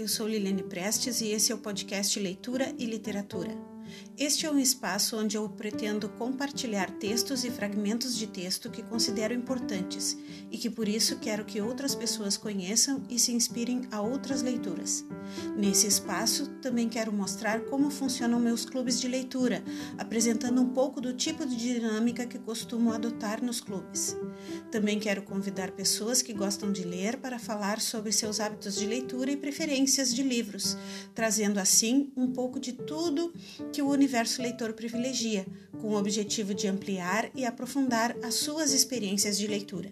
eu sou Liliane Prestes e esse é o podcast Leitura e Literatura. Este é um espaço onde eu pretendo compartilhar textos e fragmentos de texto que considero importantes e que por isso quero que outras pessoas conheçam e se inspirem a outras leituras. Nesse espaço, também quero mostrar como funcionam meus clubes de leitura, apresentando um pouco do tipo de dinâmica que costumo adotar nos clubes. Também quero convidar pessoas que gostam de ler para falar sobre seus hábitos de leitura e preferências de livros, trazendo assim um pouco de tudo que que o universo leitor privilegia, com o objetivo de ampliar e aprofundar as suas experiências de leitura.